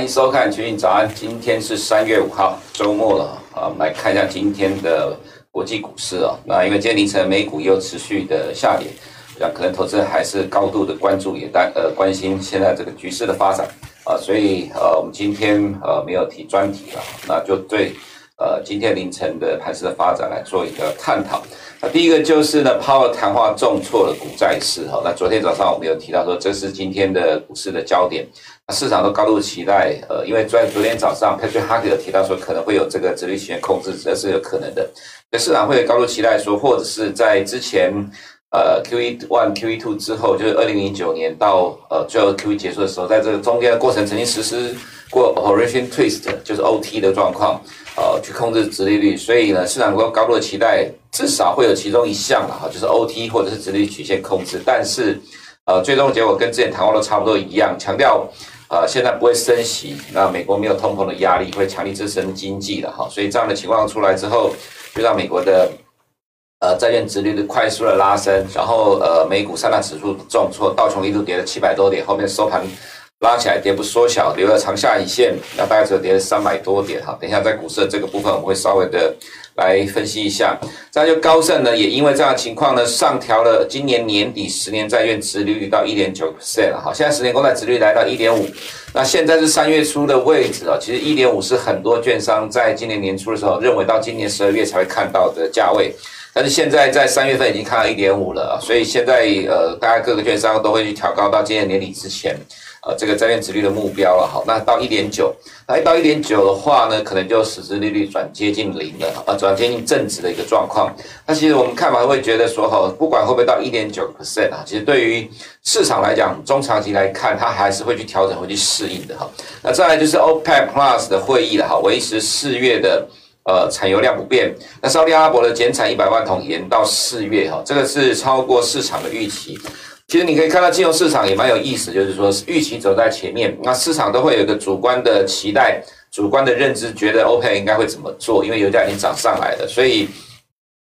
欢迎收看《群益早安》。今天是三月五号，周末了啊。我们来看一下今天的国际股市啊。那因为今天凌晨美股又持续的下跌，那可能投资人还是高度的关注，也担呃关心现在这个局势的发展啊。所以呃，我们今天呃没有提专题了，那就对呃今天凌晨的盘市的发展来做一个探讨。那第一个就是呢，Powell 谈话重挫了股债市哈。那昨天早上我们有提到说，这是今天的股市的焦点。那市场都高度期待，呃，因为在昨天早上，Patrick Harker 有提到说，可能会有这个殖利率曲线控制，这是有可能的。那市场会高度期待说，或者是在之前，呃，QE one、QE two 之后，就是二零零九年到呃最后 QE 结束的时候，在这个中间的过程，曾经实施过 Operation Twist，就是 OT 的状况，呃，去控制殖利率。所以呢，市场高高度的期待。至少会有其中一项了哈，就是 OT 或者是殖利率曲线控制，但是呃，最终结果跟之前谈话都差不多一样，强调呃现在不会升息，那美国没有通膨的压力，会强力支撑经济的哈，所以这样的情况出来之后，就让美国的呃债券殖利率快速的拉升，然后呃美股三大指数重挫，道琼一度跌了七百多点，后面收盘拉起来，跌幅缩小，留了长下影线，那大概只有跌了三百多点哈。等一下在股市的这个部分，我们会稍微的。来分析一下，再就高盛呢，也因为这样情况呢，上调了今年年底十年债券殖率到一点九 percent 了。好，现在十年公债殖率来到一点五，那现在是三月初的位置啊。其实一点五是很多券商在今年年初的时候认为到今年十二月才会看到的价位，但是现在在三月份已经看到一点五了，所以现在呃，大概各个券商都会去调高到今年年底之前。呃，这个债券殖率的目标了，好，那到一点九，那一到一点九的话呢，可能就实质利率转接近零了，呃，转接近正值的一个状况。那其实我们看法会觉得说，哈，不管会不会到一点九 percent 啊，其实对于市场来讲，中长期来看，它还是会去调整、会去适应的，哈。那再来就是 OPEC Plus 的会议了，哈，维持四月的呃产油量不变。那沙特阿拉伯的减产一百万桶延到四月，哈，这个是超过市场的预期。其实你可以看到金融市场也蛮有意思，就是说预期走在前面，那市场都会有一个主观的期待、主观的认知，觉得 OPEC 应该会怎么做，因为油价已经涨上来了，所以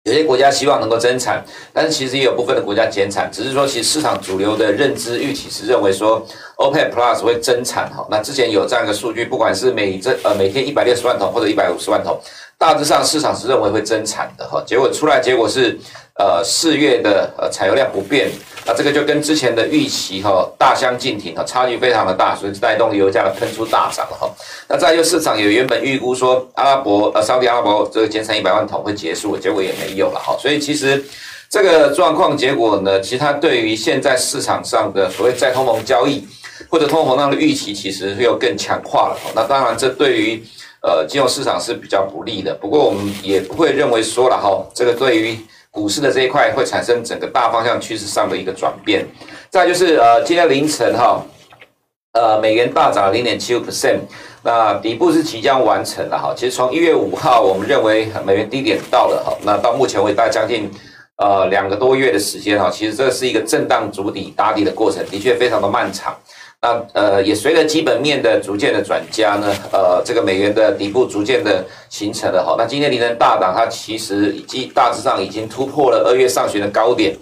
有些国家希望能够增产，但是其实也有部分的国家减产，只是说其实市场主流的认知预期是认为说 OPEC Plus 会增产哈。那之前有这样一个数据，不管是每这呃每天一百六十万桶或者一百五十万桶，大致上市场是认为会增产的哈。结果出来结果是呃四月的呃产油量不变。那这个就跟之前的预期哈大相径庭哈，差距非常的大，所以带动油价的喷出大涨哈。那再就市场也原本预估说阿拉伯呃沙特阿拉伯这个减产一百万桶会结束，结果也没有了哈。所以其实这个状况结果呢，其实它对于现在市场上的所谓再通膨交易或者通货膨胀的预期，其实又更强化了。那当然这对于呃金融市场是比较不利的。不过我们也不会认为说了哈，这个对于。股市的这一块会产生整个大方向趋势上的一个转变，再就是呃，今天凌晨哈，呃，美元大涨零点七五 percent，那底部是即将完成了哈。其实从一月五号，我们认为美元低点到了哈，那到目前为止大概将近呃两个多月的时间哈，其实这是一个震荡筑底打底的过程，的确非常的漫长。那呃，也随着基本面的逐渐的转加呢，呃，这个美元的底部逐渐的形成了哈。那今天凌晨大涨，它其实已经大致上已经突破了二月上旬的高点，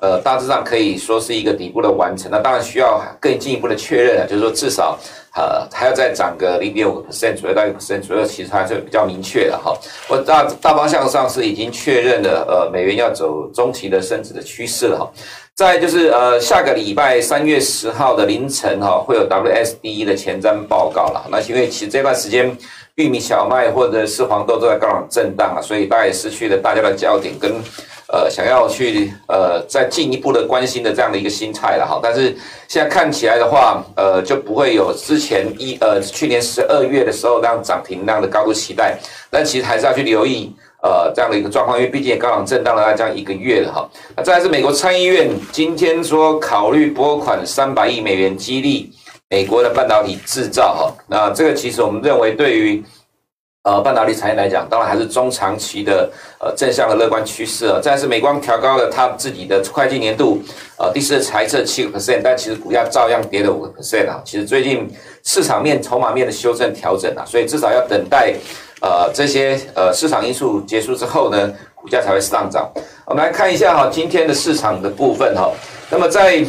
呃，大致上可以说是一个底部的完成。那当然需要更进一步的确认了，就是说至少呃还要再涨个零点五个 percent 左右到一个 percent 左右，其实还是比较明确的哈。我大大方向上是已经确认了，呃，美元要走中期的升值的趋势了哈。再就是呃，下个礼拜三月十号的凌晨哈，会有 WSDE 的前瞻报告了。那因为其实这段时间玉米、小麦或者是黄豆都在高档震荡啊，所以大家也失去了大家的焦点跟呃想要去呃再进一步的关心的这样的一个心态了哈。但是现在看起来的话，呃就不会有之前一呃去年十二月的时候那样涨停那样的高度期待，但其实还是要去留意。呃，这样的一个状况，因为毕竟也高档震荡了这样一个月了哈。那再来是美国参议院今天说考虑拨款三百亿美元激励美国的半导体制造哈。那这个其实我们认为对于呃半导体产业来讲，当然还是中长期的呃正向的乐观趋势啊。再是美光调高了它自己的会计年度呃第四财测七个 percent，但其实股价照样跌了五个 percent 啊。其实最近市场面筹码面的修正调整啊，所以至少要等待。呃，这些呃市场因素结束之后呢，股价才会上涨。我们来看一下哈，今天的市场的部分哈。那么在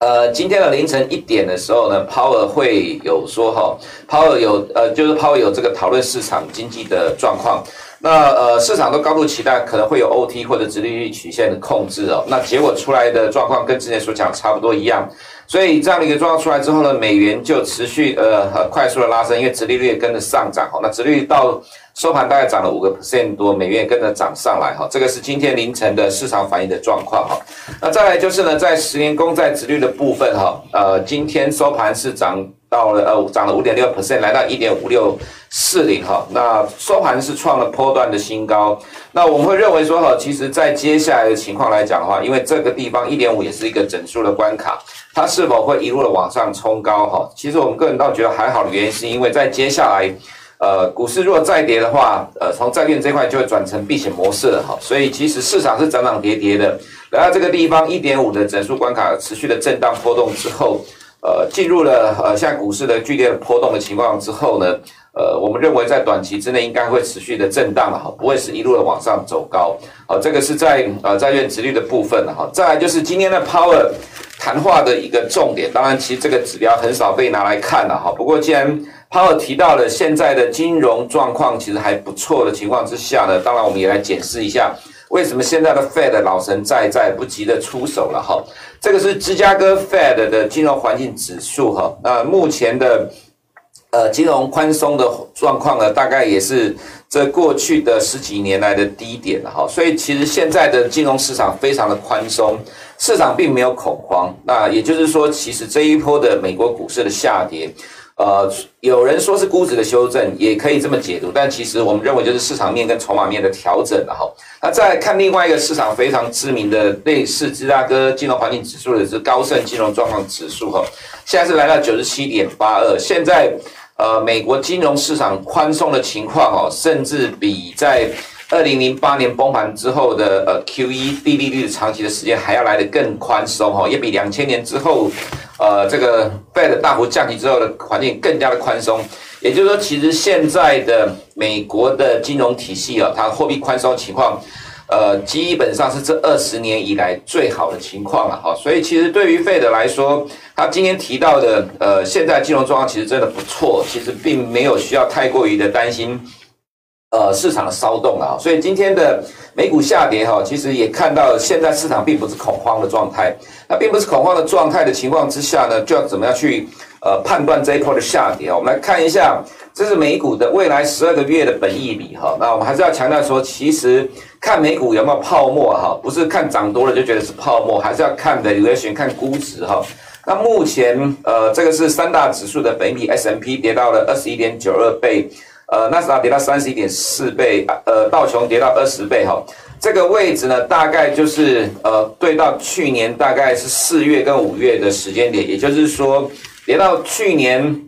呃，今天的凌晨一点的时候呢，Power 会有说哈，Power 有呃，就是 Power 有这个讨论市场经济的状况。那呃，市场都高度期待可能会有 OT 或者殖利率曲线的控制哦。那结果出来的状况跟之前所讲差不多一样。所以这样的一个状况出来之后呢，美元就持续呃很快速的拉升，因为殖利率也跟着上涨哈。那殖利率到收盘大概涨了五个 percent 多，美元也跟着涨上来哈。这个是今天凌晨的市场反应的状况哈。那再来就是呢，在十年公债殖率的部分哈，呃，今天收盘是涨到了呃涨了五点六 percent，来到一点五六四零哈。那收盘是创了波段的新高。那我们会认为说哈，其实在接下来的情况来讲的话，因为这个地方一点五也是一个整数的关卡。它是否会一路的往上冲高？哈，其实我们个人倒觉得还好的原因，是因为在接下来，呃，股市如果再跌的话，呃，从债券这块就会转成避险模式了，哈，所以其实市场是涨涨跌跌的。来到这个地方一点五的整数关卡持续的震荡波动之后，呃，进入了呃现在股市的剧烈的波动的情况之后呢，呃，我们认为在短期之内应该会持续的震荡了，哈，不会是一路的往上走高。好，这个是在呃债券殖率的部分了，哈，再来就是今天的 Power。谈话的一个重点，当然，其实这个指标很少被拿来看了哈。不过，既然 Power 提到了现在的金融状况其实还不错的情况之下呢，当然我们也来检视一下，为什么现在的 Fed 老神在在不急的出手了哈。这个是芝加哥 Fed 的金融环境指数哈。那目前的呃金融宽松的状况呢，大概也是这过去的十几年来的低点了哈。所以，其实现在的金融市场非常的宽松。市场并没有恐慌，那也就是说，其实这一波的美国股市的下跌，呃，有人说是估值的修正，也可以这么解读，但其实我们认为就是市场面跟筹码面的调整了哈。那再看另外一个市场非常知名的类似芝加哥金融环境指数的是高盛金融状况指数哈，现在是来到九十七点八二，现在呃美国金融市场宽松的情况哦，甚至比在。二零零八年崩盘之后的呃 QE 低利率的长期的时间还要来得更宽松哈，也比两千年之后，呃这个 Fed 大幅降息之后的环境更加的宽松。也就是说，其实现在的美国的金融体系啊，它货币宽松情况，呃基本上是这二十年以来最好的情况了哈。所以其实对于 Fed 来说，他今天提到的呃现在金融状况其实真的不错，其实并没有需要太过于的担心。呃，市场的骚动啊，所以今天的美股下跌哈，其实也看到现在市场并不是恐慌的状态。那并不是恐慌的状态的情况之下呢，就要怎么样去呃判断这一波的下跌？我们来看一下，这是美股的未来十二个月的本益比哈。那我们还是要强调说，其实看美股有没有泡沫哈，不是看涨多了就觉得是泡沫，还是要看的有些看估值哈。那目前呃，这个是三大指数的本益比，S&P 跌到了二十一点九二倍。呃，纳斯达跌到三十一点四倍，呃，道琼跌到二十倍哈，这个位置呢，大概就是呃，对到去年大概是四月跟五月的时间点，也就是说，跌到去年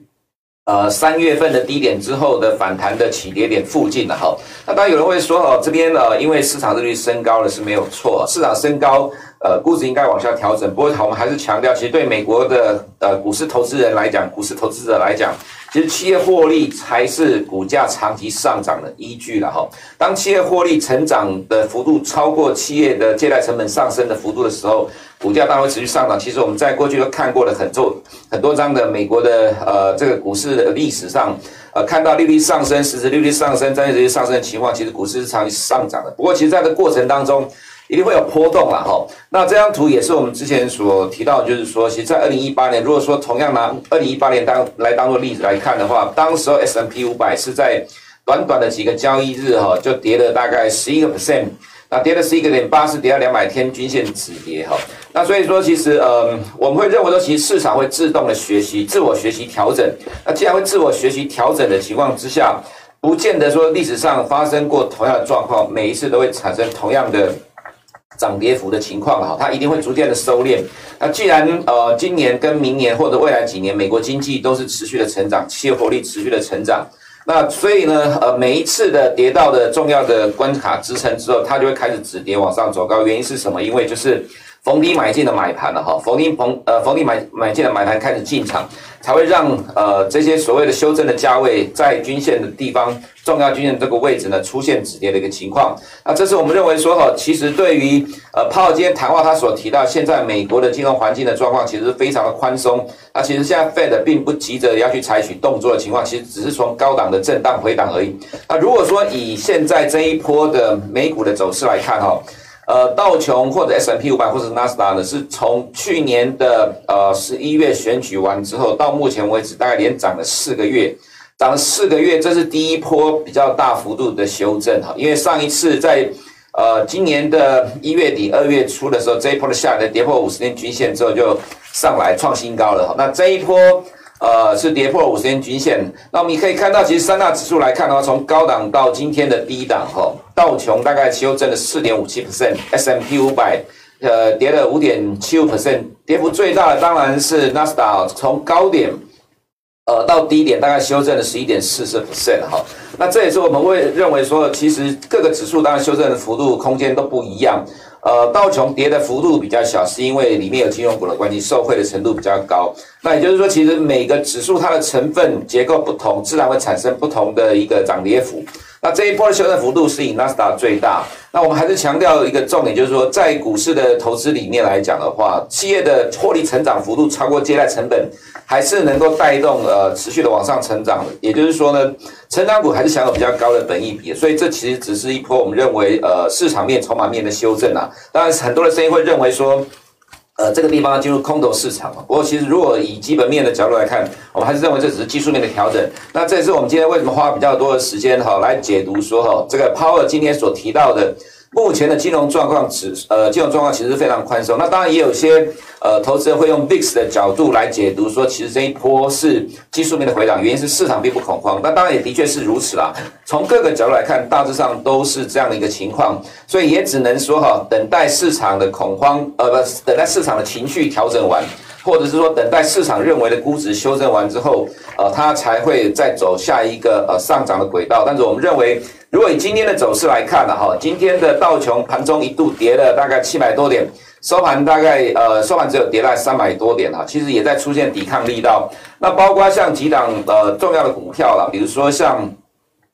呃三月份的低点之后的反弹的起跌点附近了哈。那当然有人会说哦，这边呢，因为市场利率升高了是没有错，市场升高，呃，估值应该往下调整。不过我们还是强调，其实对美国的呃股市投资人来讲，股市投资者来讲。其实企业获利才是股价长期上涨的依据了哈。当企业获利成长的幅度超过企业的借贷成本上升的幅度的时候，股价当然会持续上涨。其实我们在过去都看过了很多很多张的美国的呃这个股市的历史上，呃看到利率上升、实质利率上升、债券利率上升的情况，其实股市是长期上涨的。不过，其实在这个过程当中，一定会有波动了哈。那这张图也是我们之前所提到，就是说，其实，在二零一八年，如果说同样拿二零一八年当来当做例子来看的话，当时候 S&P 五百是在短短的几个交易日哈，就跌了大概十一个 percent，那跌了十一个点八，是跌到两百天均线止跌哈。那所以说，其实嗯，我们会认为说，其实市场会自动的学习、自我学习调整。那既然会自我学习调整的情况之下，不见得说历史上发生过同样的状况，每一次都会产生同样的。涨跌幅的情况哈，它一定会逐渐的收敛。那既然呃今年跟明年或者未来几年美国经济都是持续的成长，企业活力持续的成长，那所以呢呃每一次的跌到的重要的关卡支撑之后，它就会开始止跌往上走高。原因是什么？因为就是逢低买进的买盘了哈，逢低逢呃逢低买买进的买盘开始进场，才会让呃这些所谓的修正的价位在均线的地方，重要均线这个位置呢出现止跌的一个情况。那这是我们认为说哈，其实对于呃鲍尔今天谈话他所提到，现在美国的金融环境的状况其实非常的宽松。那其实现在 Fed 并不急着要去采取动作的情况，其实只是从高档的震荡回档而已。那如果说以现在这一波的美股的走势来看哈。呃，道琼或者 S M P 五百或者纳斯达呢，是从去年的呃十一月选举完之后，到目前为止大概连涨了四个月，涨了四个月，这是第一波比较大幅度的修正哈。因为上一次在呃今年的一月底二月初的时候，这一波的下来跌破五十天均线之后就上来创新高了哈。那这一波。呃，是跌破五十天均线。那我们可以看到，其实三大指数来看的话，从高档到今天的低档，哈，道琼大概修正了四点五七 percent，S M P 五百呃跌了五点七五 percent，跌幅最大的当然是纳斯达克，从高点呃到低点大概修正了十一点四四 percent，哈。那这也是我们会认为说，其实各个指数当然修正的幅度空间都不一样。呃，道琼跌的幅度比较小，是因为里面有金融股的关系，受惠的程度比较高。那也就是说，其实每个指数它的成分结构不同，自然会产生不同的一个涨跌幅。那这一波的修正幅度是以纳斯达最大。那我们还是强调一个重点，就是说，在股市的投资理念来讲的话，企业的获利成长幅度超过借贷成本，还是能够带动呃持续的往上成长。也就是说呢，成长股还是享有比较高的本益比。所以这其实只是一波我们认为呃市场面、筹码面的修正啊。当然，很多的声音会认为说。呃，这个地方进入空头市场嘛。不过，其实如果以基本面的角度来看，我们还是认为这只是技术面的调整。那这也是我们今天为什么花比较多的时间哈来解读说哈，这个 Power 今天所提到的。目前的金融状况指呃，金融状况其实非常宽松。那当然也有些呃，投资人会用 VIX 的角度来解读，说其实这一波是技术面的回档，原因是市场并不恐慌。那当然也的确是如此啦。从各个角度来看，大致上都是这样的一个情况，所以也只能说哈，等待市场的恐慌，呃，不，等待市场的情绪调整完，或者是说等待市场认为的估值修正完之后，呃，它才会再走下一个呃上涨的轨道。但是我们认为。如果以今天的走势来看呢，哈，今天的道琼盘中一度跌了大概七百多点，收盘大概呃收盘只有跌了三百多点哈，其实也在出现抵抗力道。那包括像几档呃重要的股票了，比如说像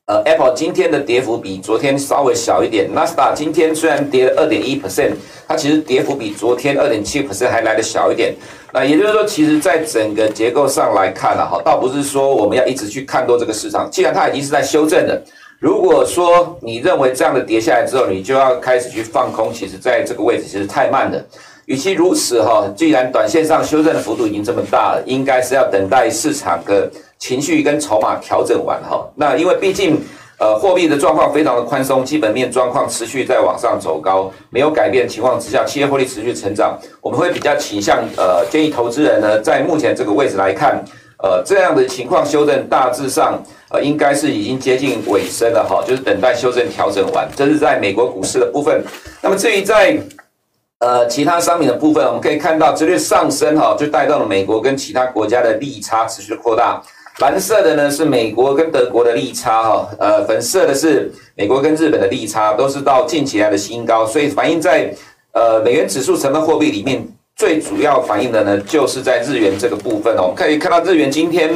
呃 Apple 今天的跌幅比昨天稍微小一点，纳斯达今天虽然跌了二点一 percent，它其实跌幅比昨天二点七 percent 还来得小一点。那也就是说，其实在整个结构上来看了哈，倒不是说我们要一直去看多这个市场，既然它已经是在修正的。如果说你认为这样的跌下来之后，你就要开始去放空，其实在这个位置其实太慢了。与其如此哈，既然短线上修正的幅度已经这么大了，应该是要等待市场的情绪跟筹码调整完哈。那因为毕竟呃货币的状况非常的宽松，基本面状况持续在往上走高，没有改变情况之下，企业获利持续成长，我们会比较倾向呃建议投资人呢，在目前这个位置来看。呃，这样的情况修正大致上，呃，应该是已经接近尾声了哈，就是等待修正调整完。这是在美国股市的部分。那么至于在呃其他商品的部分，我们可以看到，直接上升哈，就带动了美国跟其他国家的利差持续扩大。蓝色的呢是美国跟德国的利差哈，呃，粉色的是美国跟日本的利差，都是到近期来的新高，所以反映在呃美元指数成分货币里面。最主要反映的呢，就是在日元这个部分哦。我们可以看到日元今天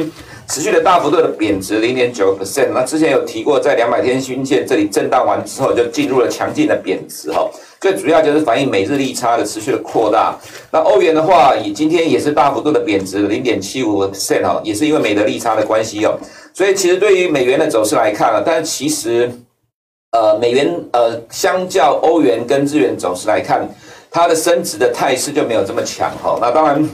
持续的大幅度的贬值，零点九 percent。那之前有提过，在两百天均线这里震荡完之后，就进入了强劲的贬值哈。最主要就是反映美日利差的持续的扩大。那欧元的话，以今天也是大幅度的贬值，零点七五 percent 哈，也是因为美德利差的关系哦。所以其实对于美元的走势来看啊，但是其实呃美元呃相较欧元跟日元走势来看。它的升值的态势就没有这么强哈，那当然，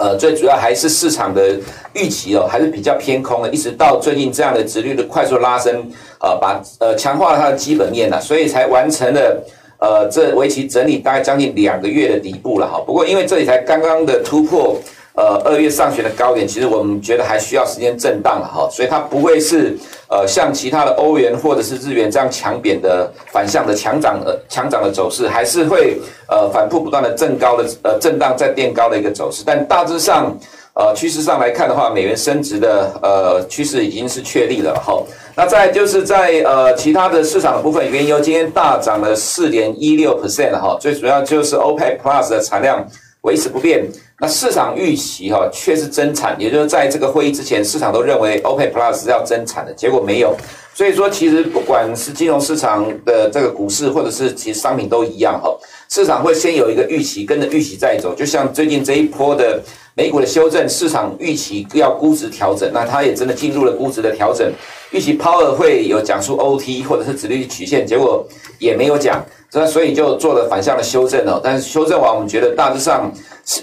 呃，最主要还是市场的预期哦，还是比较偏空的，一直到最近这样的直率的快速拉升，呃，把呃强化了它的基本面呐，所以才完成了呃这为期整理大概将近两个月的底部了哈。不过因为这里才刚刚的突破。呃，二月上旬的高点，其实我们觉得还需要时间震荡了哈，所以它不会是呃像其他的欧元或者是日元这样强贬的反向的强涨呃强涨的走势，还是会呃反复不断的震高的呃震荡再垫高的一个走势，但大致上呃趋势上来看的话，美元升值的呃趋势已经是确立了哈。那再就是在呃其他的市场的部分，原油今天大涨了四点一六 percent 哈，最主要就是 OPEC Plus 的产量维持不变。那市场预期哈却是增产，也就是在这个会议之前，市场都认为 OPEC Plus 是要增产的，结果没有。所以说，其实不管是金融市场的这个股市，或者是其实商品都一样哈，市场会先有一个预期，跟着预期再走。就像最近这一波的美股的修正，市场预期要估值调整，那它也真的进入了估值的调整。预期鲍尔会有讲出 OT 或者是殖利率曲线，结果也没有讲，那所以就做了反向的修正了。但是修正完，我们觉得大致上。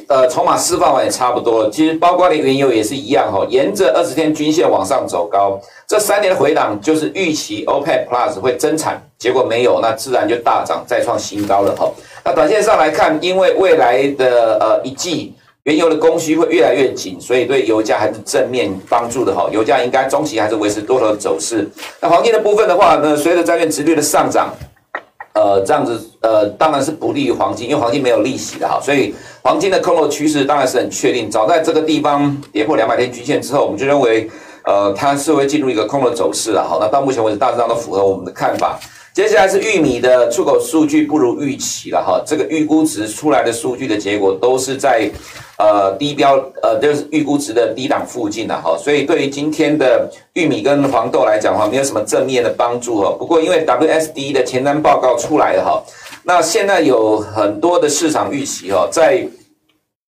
呃，筹码释放完也差不多。其实包括连原油也是一样哈，沿着二十天均线往上走高。这三年的回档就是预期 OPEC Plus 会增产，结果没有，那自然就大涨再创新高了哈。那短线上来看，因为未来的呃一季原油的供需会越来越紧，所以对油价还是正面帮助的哈。油价应该中期还是维持多头走势。那黄金的部分的话呢，随着债券值率的上涨。呃，这样子，呃，当然是不利于黄金，因为黄金没有利息的哈，所以黄金的空头趋势当然是很确定。早在这个地方跌破两百天均线之后，我们就认为，呃，它是会进入一个空头走势了。好，那到目前为止，大致上都符合我们的看法。接下来是玉米的出口数据不如预期了哈，这个预估值出来的数据的结果都是在呃低标呃就是预估值的低档附近的哈，所以对于今天的玉米跟黄豆来讲的话，没有什么正面的帮助哈。不过因为 WSD 的前瞻报告出来了哈，那现在有很多的市场预期哈，在。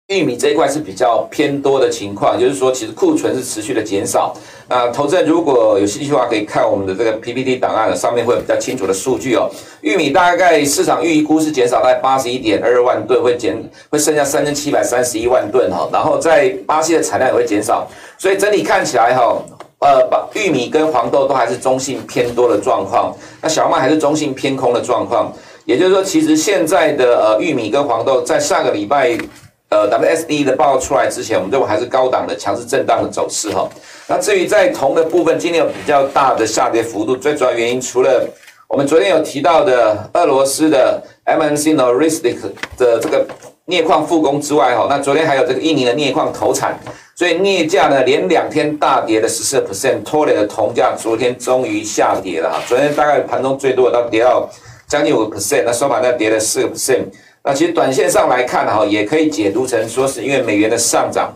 玉米这一块是比较偏多的情况，就是说，其实库存是持续的减少。那投资人如果有兴趣的话，可以看我们的这个 PPT 档案，上面会有比较清楚的数据哦。玉米大概市场预估是减少在八十一点二万吨，会减会剩下三千七百三十一万吨哈。然后在巴西的产量也会减少，所以整体看起来哈，呃，玉米跟黄豆都还是中性偏多的状况，那小麦还是中性偏空的状况。也就是说，其实现在的呃玉米跟黄豆在上个礼拜。呃，WSD 的报告出来之前，我们认为还是高档的强势震荡的走势哈。那至于在铜的部分，今天有比较大的下跌幅度，最主要原因除了我们昨天有提到的俄罗斯的 MNC Norilsk 的这个镍矿复工之外哈，那昨天还有这个印尼的镍矿投产，所以镍价呢连两天大跌了十四 percent，拖累了铜价，昨天终于下跌了哈。昨天大概盘中最多的到跌到将近五个 percent，那收盘呢跌了四个 percent。那其实短线上来看哈，也可以解读成说是因为美元的上涨，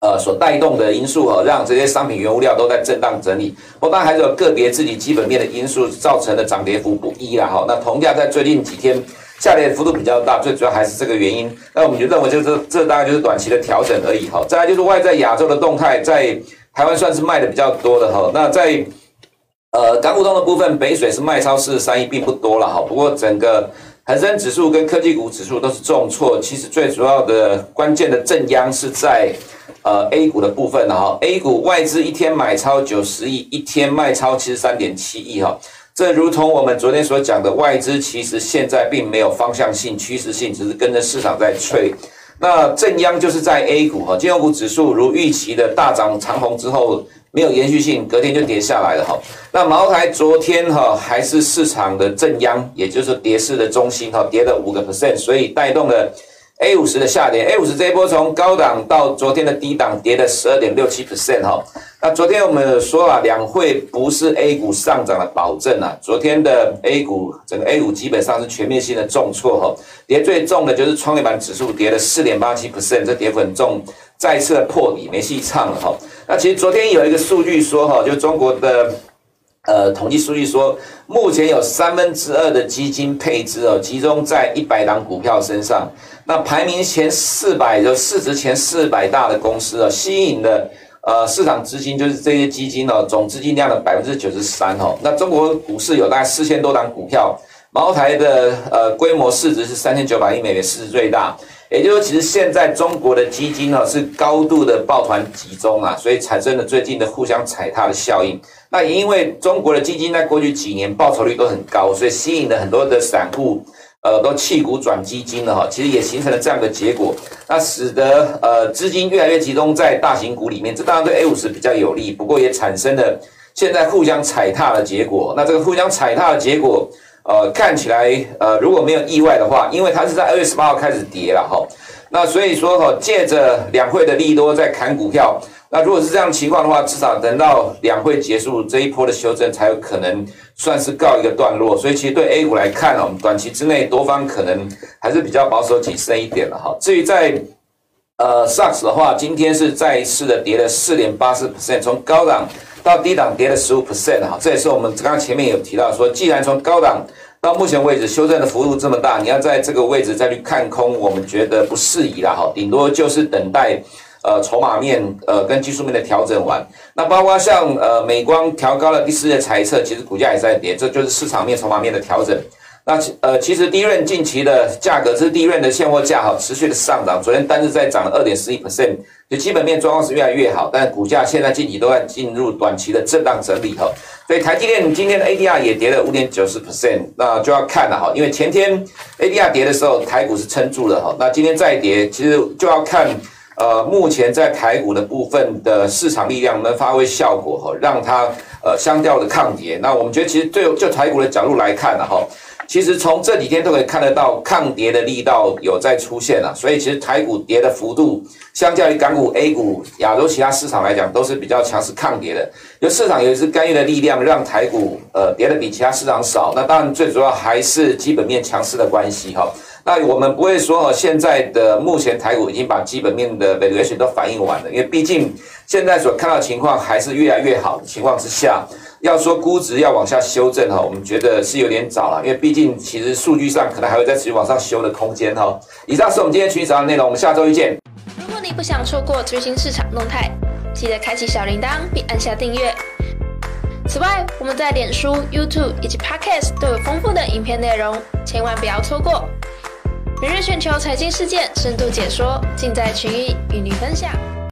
呃，所带动的因素哈，让这些商品原物料都在震荡整理。不过当然还是有个别自己基本面的因素造成的涨跌幅不一啦哈。那铜价在最近几天下跌幅度比较大，最主要还是这个原因。那我们就认为就是这大概就是短期的调整而已哈。再来就是外在亚洲的动态，在台湾算是卖的比较多的哈。那在呃港股通的部分，北水是卖超四十三亿，并不多了哈。不过整个。恒生指数跟科技股指数都是重挫，其实最主要的关键的震央是在呃 A 股的部分哈，A 股外资一天买超九十亿，一天卖超七十三点七亿哈，正如同我们昨天所讲的，外资其实现在并没有方向性、趋势性，只是跟着市场在吹。那震央就是在 A 股哈，金融股指数如预期的大涨长红之后。没有延续性，隔天就跌下来了哈。那茅台昨天哈还是市场的正央，也就是跌势的中心哈，跌了五个 percent，所以带动了 A 五十的下跌。A 五十这一波从高档到昨天的低档跌了十二点六七 percent 哈。那昨天我们说了，两会不是 A 股上涨的保证啊。昨天的 A 股整个 A 股基本上是全面性的重挫哈，跌最重的就是创业板指数跌了四点八七 percent，这跌幅很重。再次的破底，没戏唱了哈。那其实昨天有一个数据说哈，就中国的呃统计数据说，目前有三分之二的基金配置哦，集中在一百档股票身上。那排名前四百就市值前四百大的公司哦，吸引了呃市场资金就是这些基金哦，总资金量的百分之九十三哦。那中国股市有大概四千多档股票，茅台的呃规模市值是三千九百亿美元，市值最大。也就是说，其实现在中国的基金呢是高度的抱团集中啊，所以产生了最近的互相踩踏的效应。那也因为中国的基金在过去几年报酬率都很高，所以吸引了很多的散户，呃，都弃股转基金了哈。其实也形成了这样的结果，那使得呃资金越来越集中在大型股里面。这当然对 A 五十比较有利，不过也产生了现在互相踩踏的结果。那这个互相踩踏的结果。呃，看起来呃，如果没有意外的话，因为它是在二月十八号开始跌了哈，那所以说哈，借着两会的利多在砍股票。那如果是这样情况的话，至少等到两会结束，这一波的修正才有可能算是告一个段落。所以其实对 A 股来看，我们短期之内多方可能还是比较保守谨慎一点了哈。至于在呃 SARS 的话，今天是再一次的跌了四点八四 percent，从高档到低档跌了十五 percent 哈。这也是我们刚刚前面有提到说，既然从高档到目前为止修正的幅度这么大，你要在这个位置再去看空，我们觉得不适宜了哈。顶多就是等待。呃，筹码面呃跟技术面的调整完，那包括像呃美光调高了第四季财测，其实股价也在跌，这就是市场面筹码面的调整。那呃其实第一轮近期的价格，这是第一轮的现货价哈，持续的上涨，昨天单日在涨了二点四一 percent，就基本面状况是越来越好，但股价现在近期都在进入短期的震荡整理哈。所以台积电今天的 ADR 也跌了五点九十 percent，那就要看了哈，因为前天 ADR 跌的时候台股是撑住了哈，那今天再跌，其实就要看。呃，目前在台股的部分的市场力量能发挥效果哈，让它呃相对的抗跌。那我们觉得其实对就台股的角度来看呢哈，其实从这几天都可以看得到抗跌的力道有在出现了。所以其实台股跌的幅度，相较于港股、A 股、亚洲其他市场来讲，都是比较强势抗跌的。就市场有一支干预的力量，让台股呃跌的比其他市场少。那当然最主要还是基本面强势的关系哈。那我们不会说，现在的目前台股已经把基本面的的原始都反映完了，因为毕竟现在所看到的情况还是越来越好的情况之下，要说估值要往下修正哈，我们觉得是有点早了，因为毕竟其实数据上可能还会再持续往上修的空间哈。以上是我们今天群益早的内容，我们下周一见。如果你不想错过最新市场动态，记得开启小铃铛并按下订阅。此外，我们在脸书、YouTube 以及 Podcast 都有丰富的影片内容，千万不要错过。每日全球财经事件深度解说，尽在群益与您分享。